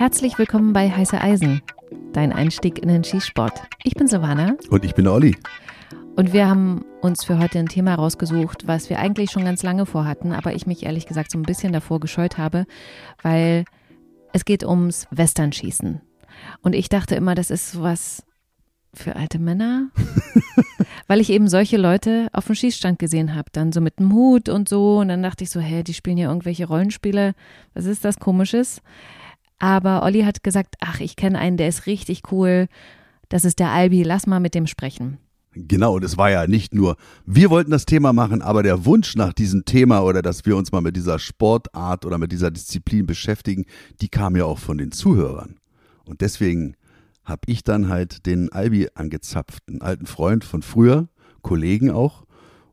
Herzlich willkommen bei Heiße Eisen, dein Einstieg in den Skisport. Ich bin Savannah. Und ich bin Olli. Und wir haben uns für heute ein Thema rausgesucht, was wir eigentlich schon ganz lange vorhatten, aber ich mich ehrlich gesagt so ein bisschen davor gescheut habe, weil es geht ums Westernschießen. Und ich dachte immer, das ist sowas für alte Männer, weil ich eben solche Leute auf dem Schießstand gesehen habe, dann so mit dem Hut und so. Und dann dachte ich so, hä, die spielen hier irgendwelche Rollenspiele. Was ist das Komisches? Aber Olli hat gesagt, ach, ich kenne einen, der ist richtig cool. Das ist der Albi, lass mal mit dem sprechen. Genau, und es war ja nicht nur, wir wollten das Thema machen, aber der Wunsch nach diesem Thema oder dass wir uns mal mit dieser Sportart oder mit dieser Disziplin beschäftigen, die kam ja auch von den Zuhörern. Und deswegen habe ich dann halt den Albi angezapft, einen alten Freund von früher, Kollegen auch.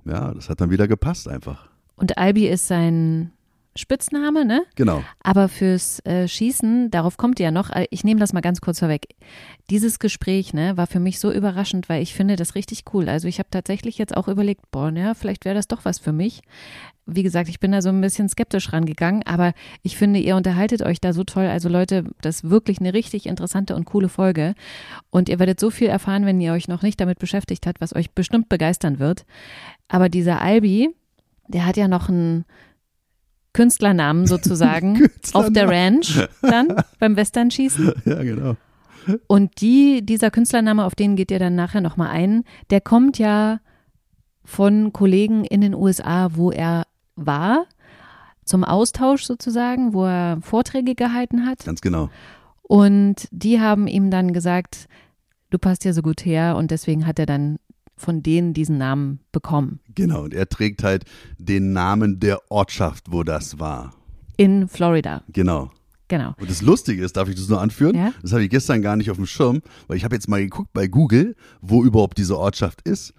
Ja, das hat dann wieder gepasst einfach. Und Albi ist sein Spitzname, ne? Genau. Aber fürs äh, Schießen, darauf kommt ihr ja noch, äh, ich nehme das mal ganz kurz vorweg. Dieses Gespräch, ne, war für mich so überraschend, weil ich finde das richtig cool. Also ich habe tatsächlich jetzt auch überlegt, boah, ja, vielleicht wäre das doch was für mich. Wie gesagt, ich bin da so ein bisschen skeptisch rangegangen, aber ich finde, ihr unterhaltet euch da so toll. Also Leute, das ist wirklich eine richtig interessante und coole Folge. Und ihr werdet so viel erfahren, wenn ihr euch noch nicht damit beschäftigt habt, was euch bestimmt begeistern wird. Aber dieser Albi, der hat ja noch ein Künstlernamen sozusagen auf der Ranch dann beim Westernschießen. Ja, genau. Und die, dieser Künstlername, auf den geht ihr dann nachher nochmal ein, der kommt ja von Kollegen in den USA, wo er war, zum Austausch sozusagen, wo er Vorträge gehalten hat. Ganz genau. Und die haben ihm dann gesagt, du passt ja so gut her und deswegen hat er dann von denen diesen Namen bekommen. Genau, und er trägt halt den Namen der Ortschaft, wo das war. In Florida. Genau. Genau. Und das Lustige ist, darf ich das nur anführen? Ja? Das habe ich gestern gar nicht auf dem Schirm, weil ich habe jetzt mal geguckt bei Google, wo überhaupt diese Ortschaft ist.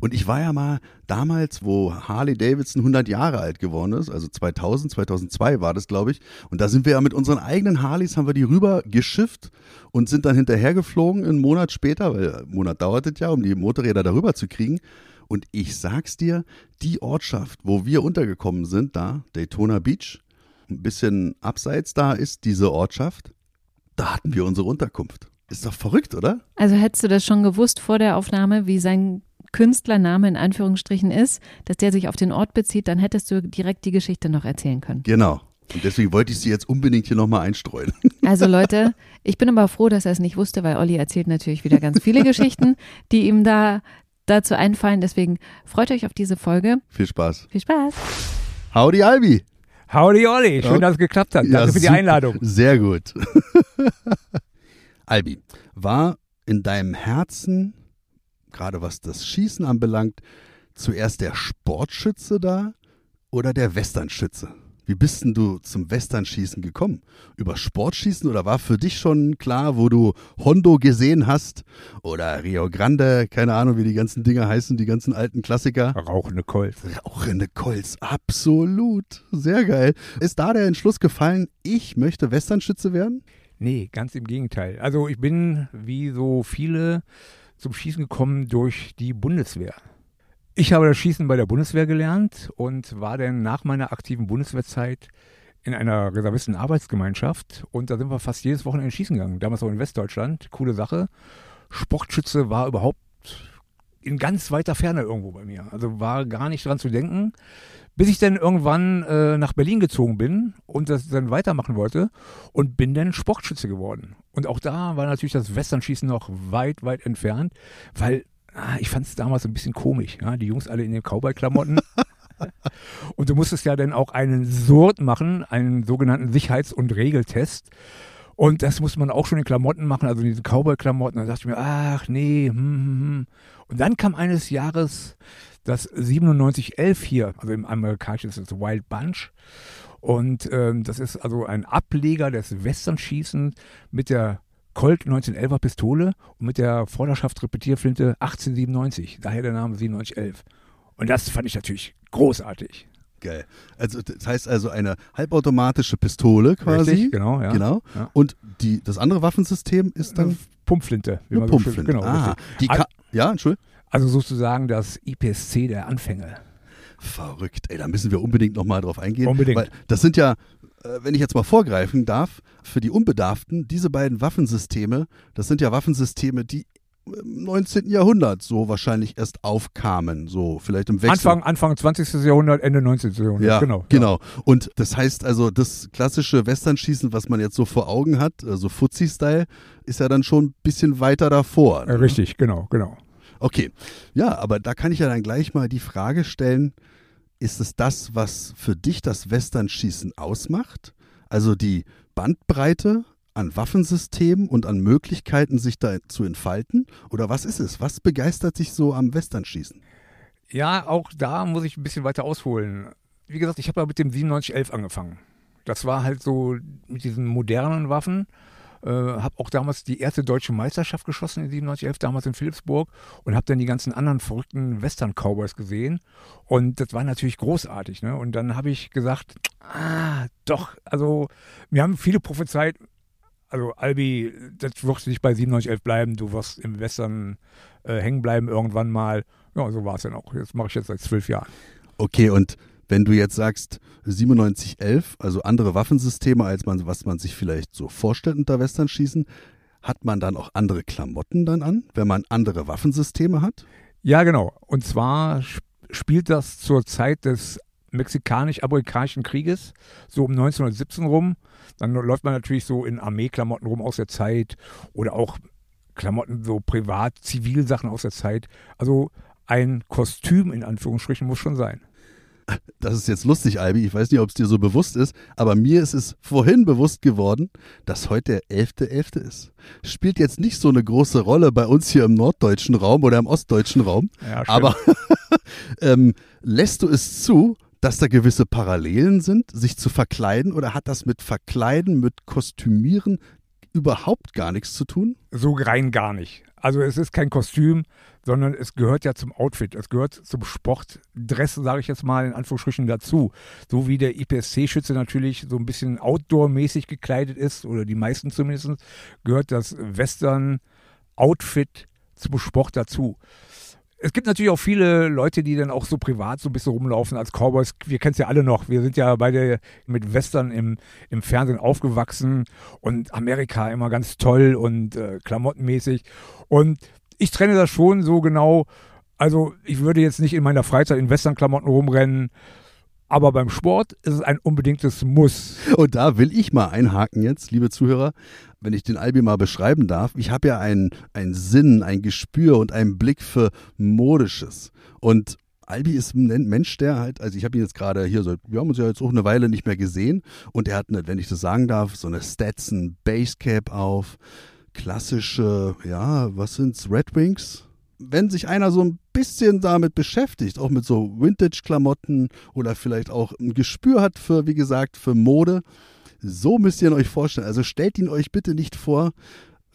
Und ich war ja mal damals, wo Harley Davidson 100 Jahre alt geworden ist, also 2000, 2002 war das, glaube ich. Und da sind wir ja mit unseren eigenen Harleys, haben wir die rüber geschifft und sind dann hinterhergeflogen einen Monat später, weil ein Monat dauert es ja, um die Motorräder darüber zu kriegen. Und ich sag's dir, die Ortschaft, wo wir untergekommen sind, da, Daytona Beach, ein bisschen abseits da ist diese Ortschaft, da hatten wir unsere Unterkunft. Ist doch verrückt, oder? Also hättest du das schon gewusst vor der Aufnahme, wie sein Künstlername in Anführungsstrichen ist, dass der sich auf den Ort bezieht, dann hättest du direkt die Geschichte noch erzählen können. Genau. Und deswegen wollte ich sie jetzt unbedingt hier nochmal einstreuen. Also Leute, ich bin aber froh, dass er es nicht wusste, weil Olli erzählt natürlich wieder ganz viele Geschichten, die ihm da dazu einfallen. Deswegen freut euch auf diese Folge. Viel Spaß. Viel Spaß. Howdy, Albi. Howdy Olli, schön, dass es geklappt hat. Danke Ja, für die. Einladung. Sehr gut. Albi, war in deinem Herzen, gerade was das Schießen anbelangt, zuerst der Sportschütze da oder der Westernschütze? Wie bist denn du zum Westernschießen gekommen? Über Sportschießen oder war für dich schon klar, wo du Hondo gesehen hast oder Rio Grande, keine Ahnung, wie die ganzen Dinger heißen, die ganzen alten Klassiker? Rauchende Colt. Rauchende Colts, absolut. Sehr geil. Ist da der Entschluss gefallen, ich möchte Westernschütze werden? Nee, ganz im Gegenteil. Also ich bin, wie so viele, zum Schießen gekommen durch die Bundeswehr. Ich habe das Schießen bei der Bundeswehr gelernt und war dann nach meiner aktiven Bundeswehrzeit in einer Reservisten-Arbeitsgemeinschaft und da sind wir fast jedes Wochenende schießen gegangen. Damals auch in Westdeutschland. Coole Sache. Sportschütze war überhaupt in ganz weiter Ferne irgendwo bei mir. Also war gar nicht dran zu denken. Bis ich dann irgendwann äh, nach Berlin gezogen bin und das dann weitermachen wollte und bin dann Sportschütze geworden. Und auch da war natürlich das Westernschießen noch weit, weit entfernt, weil ah, ich fand es damals ein bisschen komisch. Ja? Die Jungs alle in den Cowboy-Klamotten. und du musstest ja dann auch einen Sort machen, einen sogenannten Sicherheits- und Regeltest. Und das muss man auch schon in Klamotten machen, also in diesen Cowboy-Klamotten. Da dachte ich mir, ach nee, hm, hm, hm. Und dann kam eines Jahres das 9711 hier, also im amerikanischen ist es Wild Bunch. Und ähm, das ist also ein Ableger des Westernschießens mit der Colt 1911er Pistole und mit der Vorderschaftsrepetierflinte 1897. Daher der Name 9711. Und das fand ich natürlich großartig. Geil. Also das heißt also eine halbautomatische Pistole quasi. Richtig, genau, ja. Genau. Ja. Und die, das andere Waffensystem ist dann Pumpflinte. wie eine Pumpflinte. Genau, ah, die Al- Ka ja, Entschuldigung. Also sozusagen das IPSC der Anfänge. Verrückt. Ey, da müssen wir unbedingt nochmal drauf eingehen. Unbedingt. Weil das sind ja, äh, wenn ich jetzt mal vorgreifen darf, für die Unbedarften, diese beiden Waffensysteme, das sind ja Waffensysteme, die im 19. Jahrhundert so wahrscheinlich erst aufkamen, so vielleicht im Wechsel. Anfang, Anfang 20. Jahrhundert, Ende 19. Jahrhundert. Ja, genau. genau. Und das heißt also, das klassische Westernschießen, was man jetzt so vor Augen hat, also Fuzzi-Style, ist ja dann schon ein bisschen weiter davor. Ja. Äh, richtig, genau, genau. Okay, ja, aber da kann ich ja dann gleich mal die Frage stellen, ist es das, was für dich das Westernschießen ausmacht? Also die Bandbreite an Waffensystemen und an Möglichkeiten, sich da zu entfalten? Oder was ist es? Was begeistert sich so am Westernschießen? Ja, auch da muss ich ein bisschen weiter ausholen. Wie gesagt, ich habe ja mit dem 9711 angefangen. Das war halt so mit diesen modernen Waffen. Äh, habe auch damals die erste deutsche Meisterschaft geschossen in 9711, damals in Philipsburg und habe dann die ganzen anderen verrückten Western-Cowboys gesehen und das war natürlich großartig. Ne? Und dann habe ich gesagt, ah, doch, also mir haben viele prophezeit, also Albi, das wird nicht bei 9711 bleiben, du wirst im Western äh, hängen bleiben irgendwann mal. Ja, so war es dann auch. Das mache ich jetzt seit zwölf Jahren. Okay, und wenn du jetzt sagst 9711, also andere Waffensysteme, als man, was man sich vielleicht so vorstellt unter Westernschießen, hat man dann auch andere Klamotten dann an, wenn man andere Waffensysteme hat? Ja, genau. Und zwar spielt das zur Zeit des mexikanisch-amerikanischen Krieges, so um 1917 rum. Dann läuft man natürlich so in Armeeklamotten rum aus der Zeit oder auch Klamotten, so privat, Zivilsachen aus der Zeit. Also ein Kostüm in Anführungsstrichen muss schon sein. Das ist jetzt lustig, Albi. Ich weiß nicht, ob es dir so bewusst ist, aber mir ist es vorhin bewusst geworden, dass heute der 11.11. .11. ist. Spielt jetzt nicht so eine große Rolle bei uns hier im norddeutschen Raum oder im ostdeutschen Raum. Ja, aber ähm, lässt du es zu, dass da gewisse Parallelen sind, sich zu verkleiden oder hat das mit Verkleiden, mit Kostümieren überhaupt gar nichts zu tun? So rein gar nicht. Also es ist kein Kostüm, sondern es gehört ja zum Outfit, es gehört zum Sportdress, sage ich jetzt mal in Anführungsstrichen dazu. So wie der IPSC-Schütze natürlich so ein bisschen outdoor-mäßig gekleidet ist, oder die meisten zumindest, gehört das Western-Outfit zum Sport dazu es gibt natürlich auch viele Leute, die dann auch so privat so ein bisschen rumlaufen als Cowboys. Wir kennen es ja alle noch. Wir sind ja beide mit Western im, im Fernsehen aufgewachsen und Amerika immer ganz toll und äh, klamottenmäßig. Und ich trenne das schon so genau. Also ich würde jetzt nicht in meiner Freizeit in Western-Klamotten rumrennen. Aber beim Sport ist es ein unbedingtes Muss. Und da will ich mal einhaken jetzt, liebe Zuhörer wenn ich den Albi mal beschreiben darf, ich habe ja einen, einen Sinn, ein Gespür und einen Blick für Modisches. Und Albi ist ein Mensch, der halt, also ich habe ihn jetzt gerade hier, so, wir haben uns ja jetzt auch eine Weile nicht mehr gesehen und er hat, eine, wenn ich das sagen darf, so eine Stetson Basecap auf, klassische, ja, was sind's, Red Wings? Wenn sich einer so ein bisschen damit beschäftigt, auch mit so Vintage-Klamotten oder vielleicht auch ein Gespür hat für, wie gesagt, für Mode, so müsst ihr ihn euch vorstellen. Also stellt ihn euch bitte nicht vor,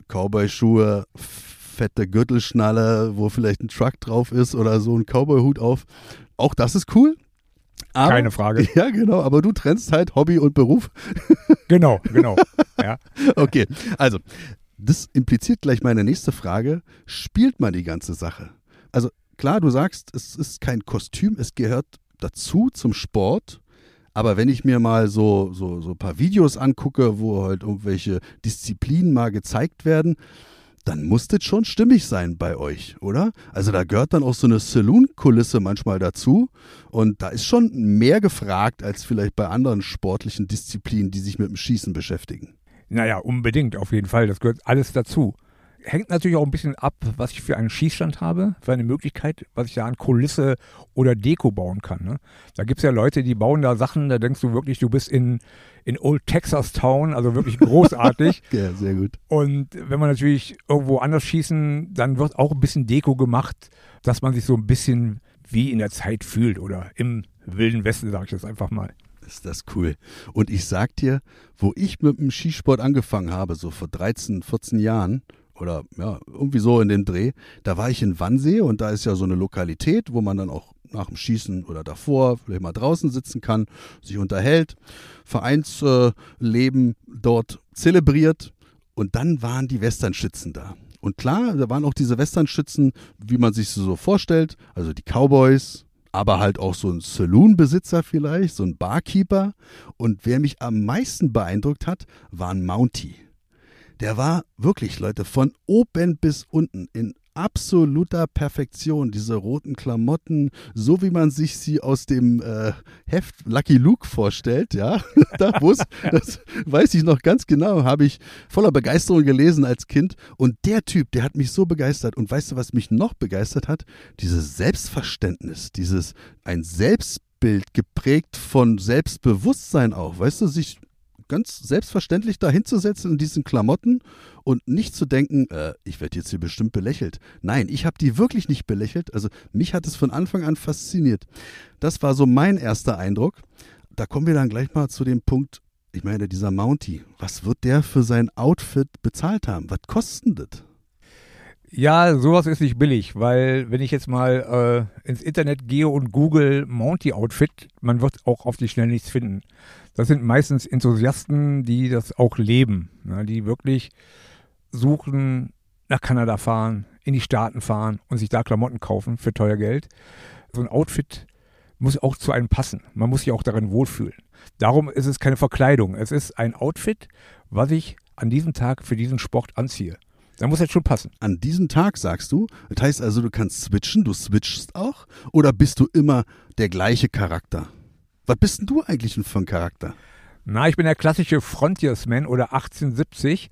Cowboy-Schuhe, fette Gürtelschnalle, wo vielleicht ein Truck drauf ist oder so ein Cowboy-Hut auf. Auch das ist cool. Aber, Keine Frage. Ja, genau, aber du trennst halt Hobby und Beruf. Genau, genau. Ja. Okay, also das impliziert gleich meine nächste Frage. Spielt man die ganze Sache? Also klar, du sagst, es ist kein Kostüm, es gehört dazu zum Sport. Aber wenn ich mir mal so, so, so ein paar Videos angucke, wo halt irgendwelche Disziplinen mal gezeigt werden, dann muss das schon stimmig sein bei euch, oder? Also da gehört dann auch so eine Saloon-Kulisse manchmal dazu. Und da ist schon mehr gefragt als vielleicht bei anderen sportlichen Disziplinen, die sich mit dem Schießen beschäftigen. Naja, unbedingt, auf jeden Fall. Das gehört alles dazu hängt natürlich auch ein bisschen ab, was ich für einen Schießstand habe, für eine Möglichkeit, was ich da an Kulisse oder Deko bauen kann. Ne? Da gibt es ja Leute, die bauen da Sachen, da denkst du wirklich, du bist in, in Old Texas Town, also wirklich großartig. ja, sehr gut. Und wenn man natürlich irgendwo anders schießen, dann wird auch ein bisschen Deko gemacht, dass man sich so ein bisschen wie in der Zeit fühlt oder im Wilden Westen, sage ich jetzt einfach mal. Ist das cool. Und ich sag dir, wo ich mit dem Skisport angefangen habe, so vor 13, 14 Jahren, oder ja, irgendwie so in dem Dreh. Da war ich in Wannsee und da ist ja so eine Lokalität, wo man dann auch nach dem Schießen oder davor vielleicht mal draußen sitzen kann, sich unterhält, Vereinsleben dort zelebriert und dann waren die Westernschützen da. Und klar, da waren auch diese Westernschützen, wie man sich so vorstellt, also die Cowboys, aber halt auch so ein Saloon-Besitzer vielleicht, so ein Barkeeper. Und wer mich am meisten beeindruckt hat, war ein Mountie. Der war wirklich, Leute, von oben bis unten in absoluter Perfektion. Diese roten Klamotten, so wie man sich sie aus dem äh, Heft Lucky Luke vorstellt, ja. da muss, das weiß ich noch ganz genau, habe ich voller Begeisterung gelesen als Kind. Und der Typ, der hat mich so begeistert. Und weißt du, was mich noch begeistert hat? Dieses Selbstverständnis, dieses ein Selbstbild geprägt von Selbstbewusstsein auch, weißt du, sich ganz selbstverständlich da hinzusetzen in diesen Klamotten und nicht zu denken, äh, ich werde jetzt hier bestimmt belächelt. Nein, ich habe die wirklich nicht belächelt. Also mich hat es von Anfang an fasziniert. Das war so mein erster Eindruck. Da kommen wir dann gleich mal zu dem Punkt, ich meine, dieser Mountie, was wird der für sein Outfit bezahlt haben? Was kostet das? Ja, sowas ist nicht billig, weil wenn ich jetzt mal äh, ins Internet gehe und google Mountie Outfit, man wird auch auf die schnell nichts finden. Das sind meistens Enthusiasten, die das auch leben, ne, die wirklich suchen, nach Kanada fahren, in die Staaten fahren und sich da Klamotten kaufen für teuer Geld. So ein Outfit muss auch zu einem passen. Man muss sich auch darin wohlfühlen. Darum ist es keine Verkleidung. Es ist ein Outfit, was ich an diesem Tag für diesen Sport anziehe. Da muss jetzt schon passen. An diesem Tag sagst du, das heißt also, du kannst switchen, du switchst auch, oder bist du immer der gleiche Charakter? Was bist denn du eigentlich für ein Charakter? Na, ich bin der klassische Frontiersman oder 1870,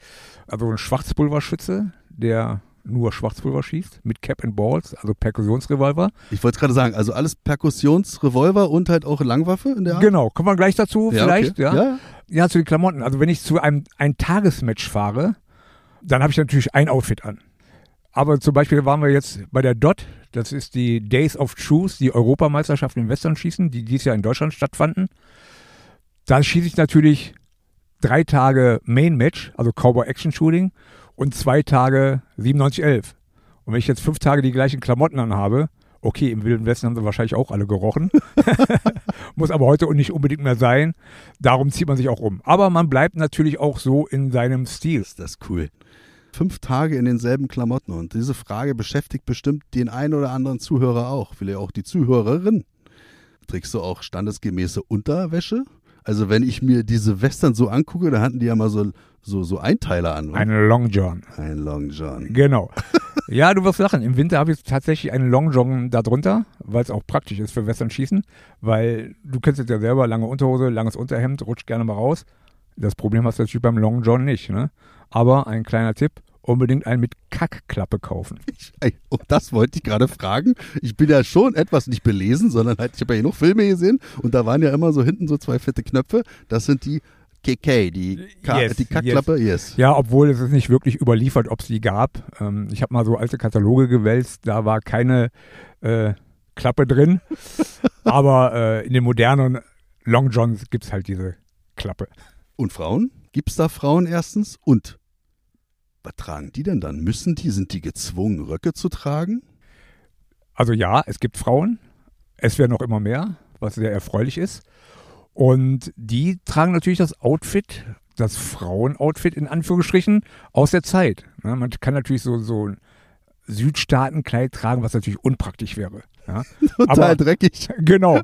also ein Schwarzpulverschütze, der nur Schwarzpulver schießt, mit Cap and Balls, also Perkussionsrevolver. Ich wollte gerade sagen, also alles Perkussionsrevolver und halt auch Langwaffe in der Art? Genau, kommen wir gleich dazu Ja, vielleicht, okay. ja? Ja. Ja, zu den Klamotten. Also wenn ich zu einem ein Tagesmatch fahre, dann habe ich natürlich ein Outfit an. Aber zum Beispiel waren wir jetzt bei der DOT, das ist die Days of Truth, die Europameisterschaft im Westernschießen, die dieses Jahr in Deutschland stattfanden. Da schieße ich natürlich drei Tage Main Match, also Cowboy Action Shooting und zwei Tage 9711. Und wenn ich jetzt fünf Tage die gleichen Klamotten anhabe, okay, im Wilden Westen haben sie wahrscheinlich auch alle gerochen. Muss aber heute nicht unbedingt mehr sein. Darum zieht man sich auch um. Aber man bleibt natürlich auch so in seinem Stil. Ist das cool. Fünf Tage in denselben Klamotten und diese Frage beschäftigt bestimmt den einen oder anderen Zuhörer auch, vielleicht auch die Zuhörerin. Trägst du auch standesgemäße Unterwäsche? Also wenn ich mir diese Western so angucke, da hatten die ja mal so, so, so Einteiler an. wa? Eine Long John. Ein Long John. Genau. Ja, du wirst lachen. Im Winter habe ich tatsächlich einen Long John da drunter, weil es auch praktisch ist für Western schießen, weil du kennst es ja selber, lange Unterhose, langes Unterhemd, rutscht gerne mal raus. Das Problem hast du natürlich beim Long John nicht, ne? Aber ein kleiner Tipp, unbedingt einen mit Kackklappe kaufen. Ich, oh, das wollte ich gerade fragen. Ich bin ja schon etwas nicht belesen, sondern halt, ich habe ja genug Filme gesehen und da waren ja immer so hinten so zwei fette Knöpfe. Das sind die KK, die, Ka Yes, die Kackklappe, yes. Ja, obwohl es ist nicht wirklich überliefert, ob es die gab. Ähm, ich habe mal so alte Kataloge gewälzt, da war keine äh, Klappe drin. Aber äh, in den modernen Long Johns gibt es halt diese Klappe. Und Frauen? Gibt es da Frauen erstens? Und was tragen die denn dann? Müssen die, sind die gezwungen, Röcke zu tragen? Also ja, es gibt Frauen. Es werden noch immer mehr, was sehr erfreulich ist. Und die tragen natürlich das Outfit, das Frauenoutfit in Anführungsstrichen, aus der Zeit. Ne, man kann natürlich so, so Südstaatenkleid tragen, was natürlich unpraktisch wäre. Ja. Total Aber- dreckig. Genau.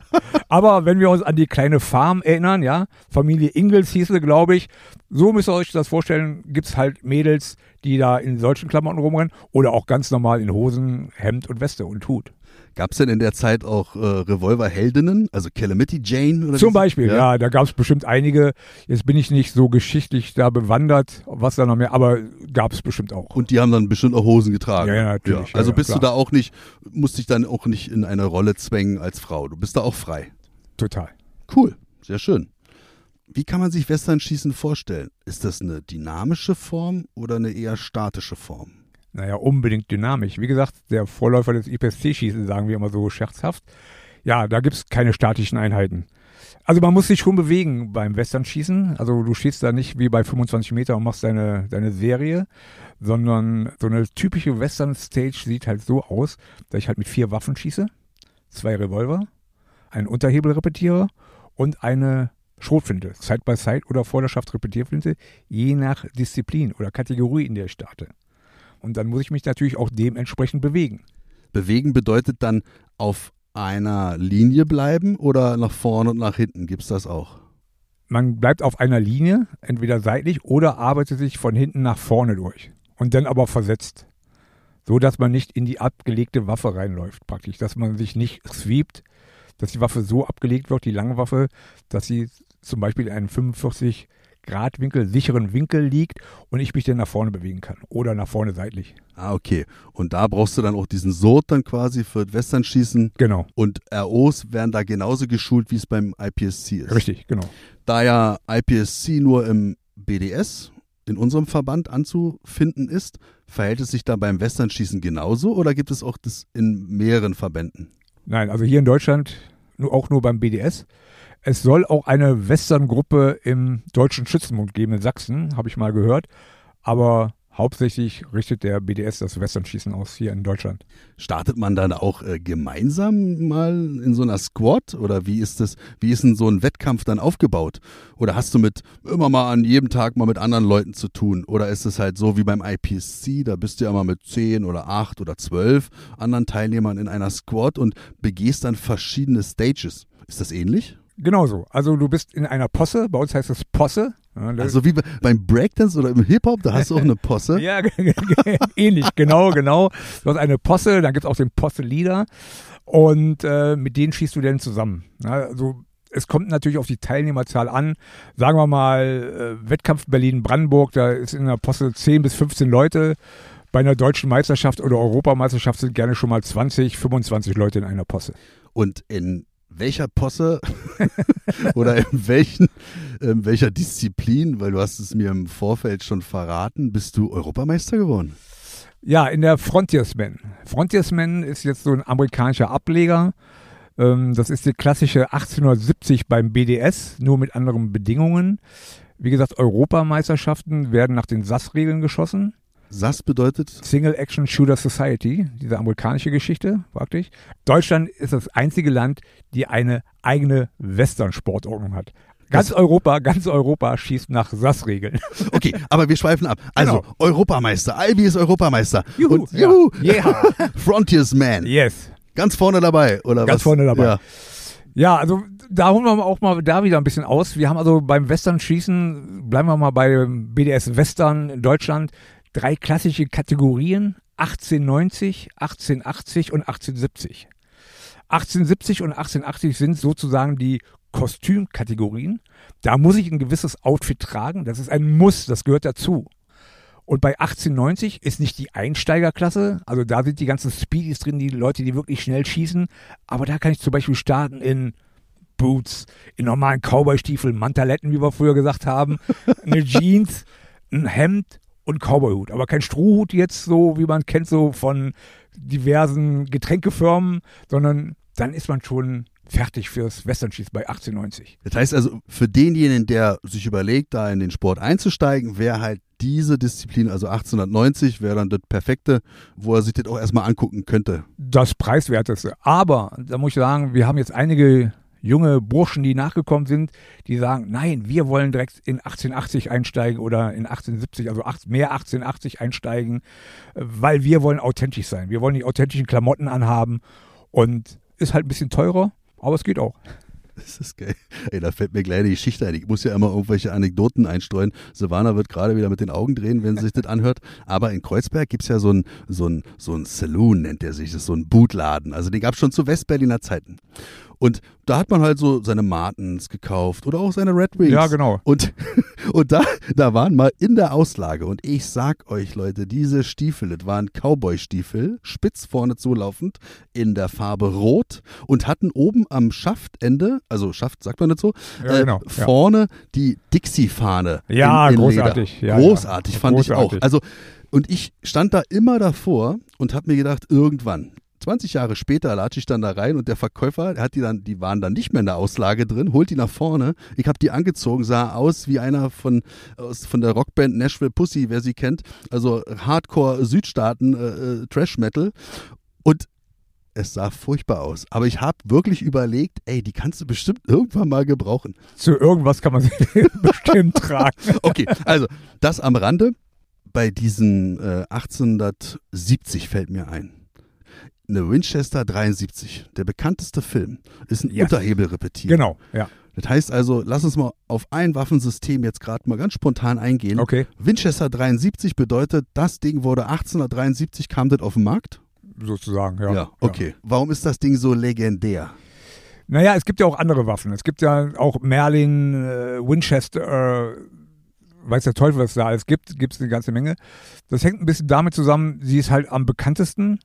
Aber wenn wir uns an die kleine Farm erinnern, ja, Familie Ingels hieß sie, glaube ich, so müsst ihr euch das vorstellen, gibt's halt Mädels, die da in solchen Klamotten rumrennen oder auch ganz normal in Hosen, Hemd und Weste und Hut. Gab es denn in der Zeit auch äh, Revolverheldinnen, also Calamity Jane? Oder Zum Beispiel, ja, da gab's bestimmt einige. Jetzt bin ich nicht so geschichtlich da bewandert, was da noch mehr, aber gab's bestimmt auch. Und die haben dann bestimmt auch Hosen getragen. Ja, ja, natürlich. also Ja, ja, bist du klar. da auch nicht, musst dich dann auch nicht in eine Rolle zwängen als Frau. Du bist da auch frei. Total. Cool, sehr schön. Wie kann man sich Westernschießen vorstellen? Ist das eine dynamische Form oder eine eher statische Form? Naja, unbedingt dynamisch. Wie gesagt, der Vorläufer des IPSC-Schießen, sagen wir immer so scherzhaft. Ja, da gibt's keine statischen Einheiten. Also man muss sich schon bewegen beim Westernschießen. Also du schießt da nicht wie bei 25 Meter und machst deine, deine Serie, sondern so eine typische Western-Stage sieht halt so aus, dass ich halt mit vier Waffen schieße, zwei Revolver, einen Unterhebel repetiere und eine Schrotflinte, Side by Side oder Vorderschaft Repetierflinte, je nach Disziplin oder Kategorie, in der ich starte. Und dann muss ich mich natürlich auch dementsprechend bewegen. Bewegen bedeutet dann auf einer Linie bleiben oder nach vorne und nach hinten? Gibt es das auch? Man bleibt auf einer Linie, entweder seitlich oder arbeitet sich von hinten nach vorne durch und dann aber versetzt. So dass man nicht in die abgelegte Waffe reinläuft, praktisch. Dass man sich nicht sweept, dass die Waffe so abgelegt wird, die lange Waffe, dass sie zum Beispiel in einem 45 Grad Winkel, sicheren Winkel liegt und ich mich dann nach vorne bewegen kann oder nach vorne seitlich. Ah, okay. Und da brauchst du dann auch diesen Sort dann quasi für Westernschießen. Genau. Und ROs werden da genauso geschult, wie es beim IPSC ist. Richtig, genau. Da ja IPSC nur im BDS, in unserem Verband anzufinden ist, verhält es sich da beim Westernschießen genauso oder gibt es auch das in mehreren Verbänden? Nein, also hier in Deutschland nur, auch nur beim BDS. Es soll auch eine Western-Gruppe im Deutschen Schützenbund geben in Sachsen, habe ich mal gehört. Aber hauptsächlich richtet der BDS das Westernschießen aus hier in Deutschland. Startet man dann auch äh, gemeinsam mal in so einer Squad oder wie ist das, wie ist denn so ein Wettkampf dann aufgebaut? Oder hast du mit immer mal an jedem Tag mal mit anderen Leuten zu tun? Oder ist es halt so wie beim IPSC, da bist du ja mal mit zehn oder acht oder zwölf anderen Teilnehmern in einer Squad und begehst dann verschiedene Stages? Ist das ähnlich? Genauso. Also du bist in einer Posse, bei uns heißt es Posse. Also wie beim Breakdance oder im Hip-Hop, da hast du auch eine Posse. ja, ähnlich, genau, genau. Du hast eine Posse, dann gibt es auch den Posse-Leader und äh, mit denen schießt du dann zusammen. Also es kommt natürlich auf die Teilnehmerzahl an. Sagen wir mal, äh, Wettkampf Berlin-Brandenburg, da ist in der Posse 10 bis 15 Leute. Bei einer deutschen Meisterschaft oder Europameisterschaft sind gerne schon mal 20, 25 Leute in einer Posse. Und in welcher Posse oder in welchen, in welcher Disziplin, weil du hast es mir im Vorfeld schon verraten, bist du Europameister geworden? Ja, in der Frontiersman. Frontiersman ist jetzt so ein amerikanischer Ableger. Ähm, das ist die klassische 1870 beim BDS, nur mit anderen Bedingungen. Wie gesagt, Europameisterschaften werden nach den SAS-Regeln geschossen. SAS bedeutet? Single Action Shooter Society, diese amerikanische Geschichte, praktisch. Deutschland ist das einzige Land, die eine eigene Western-Sportordnung hat. Ganz das Europa, ganz Europa schießt nach SAS-Regeln. Okay, aber wir schweifen ab. Also, genau. Europameister. Albi ist Europameister. Juhu. Und, juhu. Ja. Yeah. Frontiersman. Yes. Ganz vorne dabei, oder Ganz was? vorne dabei. Ja. Ja, also da holen wir auch mal da wieder ein bisschen aus. Wir haben also beim Western-Schießen, bleiben wir mal bei BDS Western in Deutschland, drei klassische Kategorien, 1890, 1880 und 1870. 1870 und 1880 sind sozusagen die Kostümkategorien. Da muss ich ein gewisses Outfit tragen. Das ist ein Muss, das gehört dazu. Und bei 1890 ist nicht die Einsteigerklasse, also da sind die ganzen Speedies drin, die Leute, die wirklich schnell schießen. Aber da kann ich zum Beispiel starten in Boots, in normalen Cowboy-Stiefeln, Mantaletten, wie wir früher gesagt haben, eine Jeans, ein Hemd und Cowboyhut. Aber kein Strohhut jetzt so, wie man kennt, so von diversen Getränkefirmen, sondern dann ist man schon fertig fürs Westernschießen bei 1890. Das heißt also, für denjenigen, der sich überlegt, da in den Sport einzusteigen, wäre halt diese Disziplin, also 1890, wäre dann das Perfekte, wo er sich das auch erstmal angucken könnte. Das Preiswerteste. Aber, da muss ich sagen, wir haben jetzt einige junge Burschen, die nachgekommen sind, die sagen, nein, wir wollen direkt in 1880 einsteigen oder in 1870, also mehr 1880 einsteigen, weil wir wollen authentisch sein. Wir wollen die authentischen Klamotten anhaben und ist halt ein bisschen teurer, aber es geht auch. Das ist geil. Ey, da fällt mir gleich eine Geschichte ein. Ich muss ja immer irgendwelche Anekdoten einstreuen. Silvana wird gerade wieder mit den Augen drehen, wenn sie sich das anhört. Aber in Kreuzberg gibt es ja so ein, so, ein, so ein Saloon, nennt der sich. Das ist so ein Bootladen. Also den gab es schon zu Westberliner Zeiten. Und da hat man halt so seine Martens gekauft oder auch seine Red Wings. Ja, genau. Und, und da, da waren mal in der Auslage, und ich sag euch, Leute, diese Stiefel, das waren Cowboy-Stiefel, spitz vorne zulaufend, in der Farbe Rot und hatten oben am Schaftende, also Schaft sagt man nicht so, ja, äh, genau, vorne die Dixie-Fahne. Ja, in, in großartig. Leder. Ja, großartig, ja. fand großartig. ich auch. Also, und ich stand da immer davor und habe mir gedacht, irgendwann, 20 Jahre später latsche ich dann da rein und der Verkäufer, der hat die dann, die waren dann nicht mehr in der Auslage drin, holt die nach vorne. Ich habe die angezogen, sah aus wie einer von, aus, von der Rockband Nashville Pussy, wer sie kennt. Also Hardcore Südstaaten äh, äh, Trash Metal. Und es sah furchtbar aus. Aber ich habe wirklich überlegt, ey, die kannst du bestimmt irgendwann mal gebrauchen. Zu irgendwas kann man sie bestimmt tragen. Okay, also das am Rande. Bei diesen äh, 1870 fällt mir ein eine Winchester 73, der bekannteste Film, ist ein Yes. Unterhebel repetiert. Genau, ja. Das heißt also, lass uns mal auf ein Waffensystem jetzt gerade mal ganz spontan eingehen. Okay. Winchester 73 bedeutet, das Ding wurde 1873 kam das auf den Markt? Sozusagen, ja. ja okay. Warum ist das Ding so legendär? Naja, es gibt ja auch andere Waffen. Es gibt ja auch Merlin, äh, Winchester, äh, weiß der Teufel, was es da alles gibt, gibt es eine ganze Menge. Das hängt ein bisschen damit zusammen, sie ist halt am bekanntesten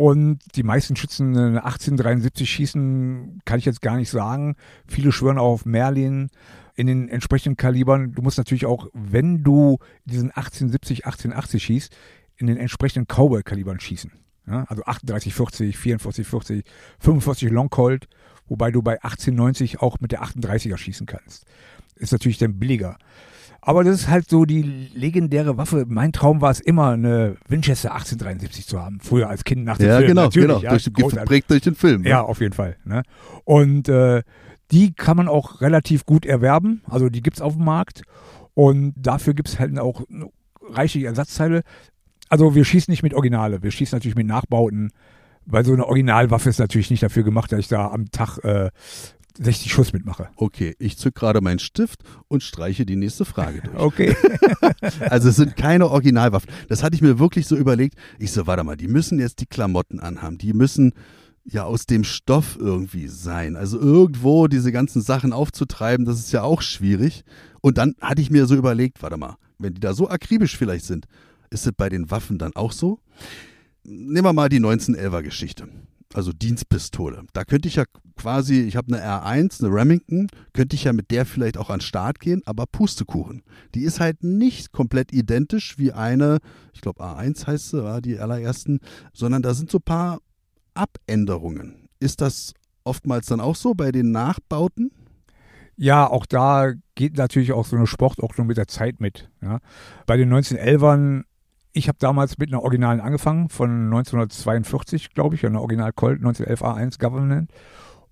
und die meisten Schützen eine 1873 schießen, kann ich jetzt gar nicht sagen. Viele schwören auch auf Merlin in den entsprechenden Kalibern. Du musst natürlich auch, wenn du diesen 1870, 1880 schießt, in den entsprechenden Cowboy-Kalibern schießen. Ja, also 38, 40, 44, 40, 45 Long Colt, wobei du bei 1890 auch mit der 38er schießen kannst. Ist natürlich dann billiger. Aber das ist halt so die legendäre Waffe. Mein Traum war es immer, eine Winchester 1873 zu haben. Früher als Kind nach dem Ja, Film. genau, natürlich, genau. Ja, durch, geprägt durch den Film. ne? Ja, auf jeden Fall. Ne? Und äh, die kann man auch relativ gut erwerben. Also die gibt's auf dem Markt. Und dafür gibt's halt auch reichlich Ersatzteile. Also wir schießen nicht mit Originale, wir schießen natürlich mit Nachbauten, weil so eine Originalwaffe ist natürlich nicht dafür gemacht, dass ich da am Tag äh, 60 Schuss mitmache. Okay, ich zück gerade meinen Stift und streiche die nächste Frage durch. Okay. Also es sind keine Originalwaffen. Das hatte ich mir wirklich so überlegt. Ich so, warte mal, die müssen jetzt die Klamotten anhaben. Die müssen ja aus dem Stoff irgendwie sein. Also irgendwo diese ganzen Sachen aufzutreiben, das ist ja auch schwierig. Und dann hatte ich mir so überlegt, warte mal, wenn die da so akribisch vielleicht sind, ist es bei den Waffen dann auch so? Nehmen wir mal die 1911er Geschichte. Also Dienstpistole. Da könnte ich ja quasi, ich habe eine R1, eine Remington, könnte ich ja mit der vielleicht auch an den Start gehen, aber Pustekuchen. Die ist halt nicht komplett identisch wie eine, ich glaube A1 heißt sie, die allerersten, sondern da sind so ein paar Abänderungen. Ist das oftmals dann auch so bei den Nachbauten? Ja, auch da geht natürlich auch so eine Sportordnung mit der Zeit mit. Ja. Bei den 1911ern, ich habe damals mit einer Originalen angefangen, von 1942, glaube ich, einer Original Colt 1911 A1 Government.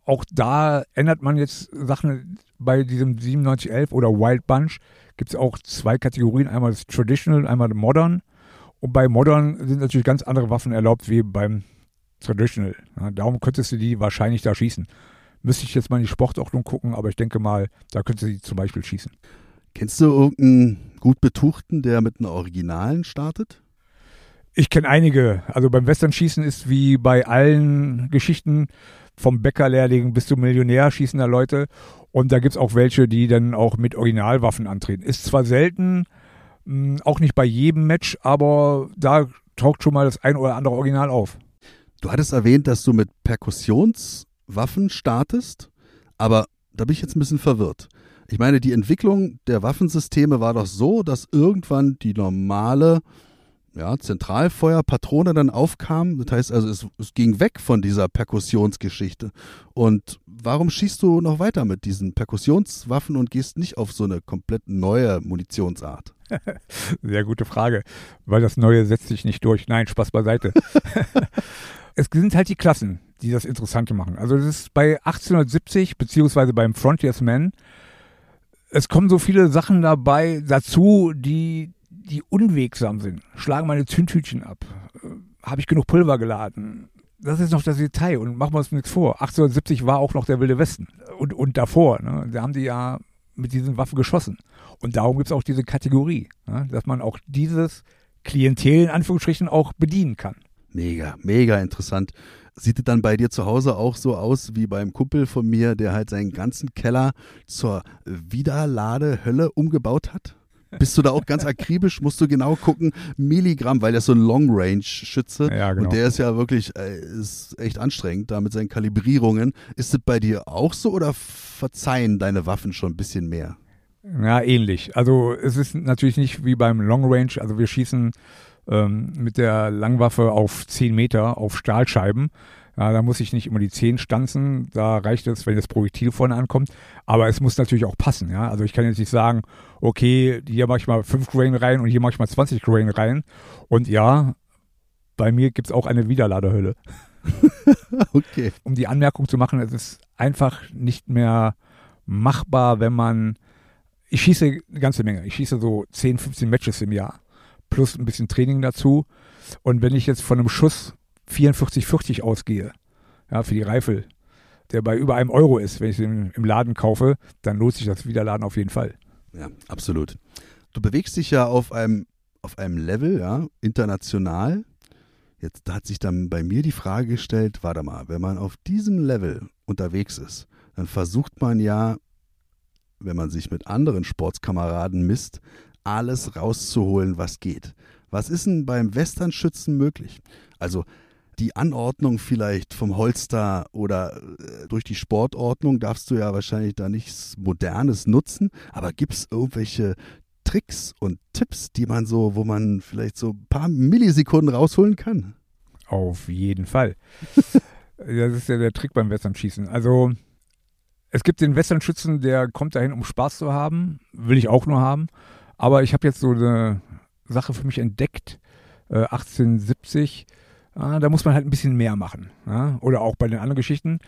Auch da ändert man jetzt Sachen bei diesem 9711 oder Wild Bunch. Gibt es auch zwei Kategorien, einmal das Traditional, einmal das Modern. Und bei Modern sind natürlich ganz andere Waffen erlaubt wie beim Traditional. Ja, darum könntest du die wahrscheinlich da schießen. Müsste ich jetzt mal in die Sportordnung gucken, aber ich denke mal, da könntest du sie zum Beispiel schießen. Kennst du irgendeinen gut betuchten, der mit einer Originalen startet? Ich kenne einige. Also beim Western-Schießen ist wie bei allen Geschichten vom Bäckerlehrling bis zum Millionär schießen da Leute. Und da gibt es auch welche, die dann auch mit Originalwaffen antreten. Ist zwar selten, mh, auch nicht bei jedem Match, aber da taucht schon mal das ein oder andere Original auf. Du hattest erwähnt, dass du mit Perkussionswaffen startest, aber da bin ich jetzt ein bisschen verwirrt. Ich meine, die Entwicklung der Waffensysteme war doch so, dass irgendwann die normale ja, Zentralfeuerpatrone dann aufkam. Das heißt also, es, es ging weg von dieser Perkussionsgeschichte. Und warum schießt du noch weiter mit diesen Perkussionswaffen und gehst nicht auf so eine komplett neue Munitionsart? Sehr gute Frage, weil das Neue setzt sich nicht durch. Nein, Spaß beiseite. es sind halt die Klassen, die das Interessante machen. Also das ist bei 1870 beziehungsweise beim Frontiersman. Es kommen so viele Sachen dabei dazu, die die unwegsam sind. Schlagen meine Zündtütchen ab. Äh, Habe ich genug Pulver geladen? Das ist noch das Detail und machen wir uns nichts vor. 1870 war auch noch der Wilde Westen und, und davor. Ne? Da haben die ja mit diesen Waffen geschossen. Und darum gibt es auch diese Kategorie, ne? dass man auch dieses Klientel in Anführungsstrichen auch bedienen kann. Mega, mega interessant. Sieht es dann bei dir zu Hause auch so aus wie beim Kumpel von mir, der halt seinen ganzen Keller zur Wiederladehölle umgebaut hat? Bist du da auch ganz akribisch? Musst du genau gucken, Milligramm, weil der ist so ein Long-Range-Schütze. Ja, genau. Und der ist ja wirklich, äh, ist echt anstrengend da mit seinen Kalibrierungen. Ist es bei dir auch so oder verzeihen deine Waffen schon ein bisschen mehr? Ja, ähnlich. Also es ist natürlich nicht wie beim Long Range. Also wir schießen ähm, mit der Langwaffe auf 10 Meter auf Stahlscheiben. Ja, da muss ich nicht immer die 10 stanzen. Da reicht es, wenn das Projektil vorne ankommt. Aber es muss natürlich auch passen. Ja? Also ich kann jetzt nicht sagen, okay, hier mache ich mal 5 Grain rein und hier mache ich mal 20 Grain rein. Und ja, bei mir gibt es auch eine Wiederladehölle. Okay. um die Anmerkung zu machen, es ist einfach nicht mehr machbar, wenn man. Ich schieße eine ganze Menge. Ich schieße so 10, 15 Matches im Jahr. Plus ein bisschen Training dazu. Und wenn ich jetzt von einem Schuss 44,40 ausgehe, ja, für die Reifel, der bei über einem Euro ist, wenn ich den im Laden kaufe, dann lohnt sich das Wiederladen auf jeden Fall. Ja, absolut. Du bewegst dich ja auf einem, auf einem Level, ja, international. Jetzt hat sich dann bei mir die Frage gestellt, warte mal, wenn man auf diesem Level unterwegs ist, dann versucht man ja, wenn man sich mit anderen Sportskameraden misst, alles rauszuholen, was geht. Was ist denn beim Westernschützen möglich? Also die Anordnung vielleicht vom Holster oder äh, durch die Sportordnung darfst du ja wahrscheinlich da nichts Modernes nutzen, aber gibt es irgendwelche Tricks und Tipps, die man so, wo man vielleicht so ein paar Millisekunden rausholen kann? Auf jeden Fall. das ist ja der Trick beim Westernschießen. Also es gibt den Westernschützen, der kommt dahin, um Spaß zu haben. Will ich auch nur haben. Aber ich habe jetzt so eine Sache für mich entdeckt. Äh, 1870 Ah, da muss man halt ein bisschen mehr machen. Ja? Oder auch bei den anderen Geschichten.